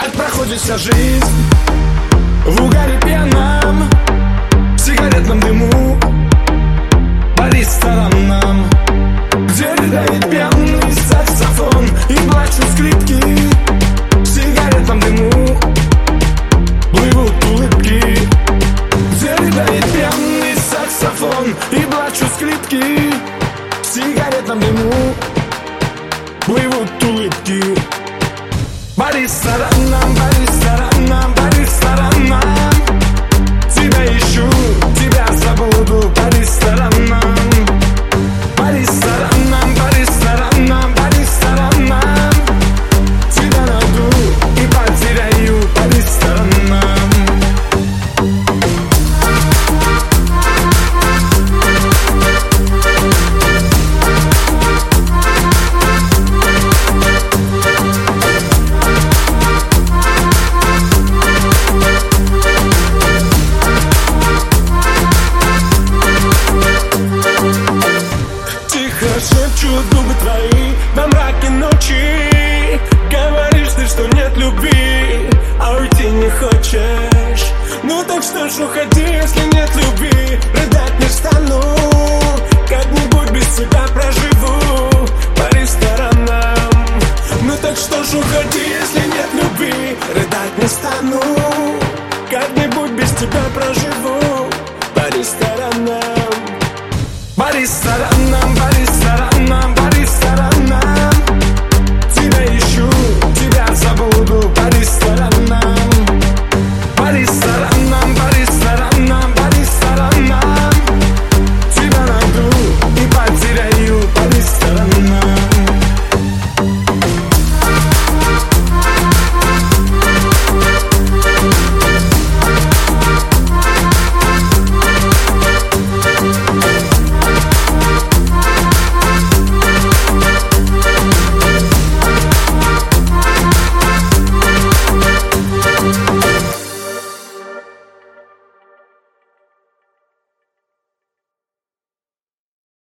Так проходит вся жизнь В угаре пьяном В сигаретном дыму? По ресторанам Где рыдает пьяный саксофон И плачут скрипки В сигаретном дыму? Плывут улыбки Где рыдает пьяный саксофон И плачут скрипки В сигаретном дыму? Плывут улыбки. Твои во мраке ночи. Говоришь ты, что нет любви, а уйти не хочешь. Ну так что ж уходи, если нет любви. Рыдать не стану, как-нибудь без тебя проживу По ресторанам. Ну так что ж уходи, если нет любви. Рыдать не стану, как-нибудь без тебя проживу По ресторанам. По ресторанам, по ресторанам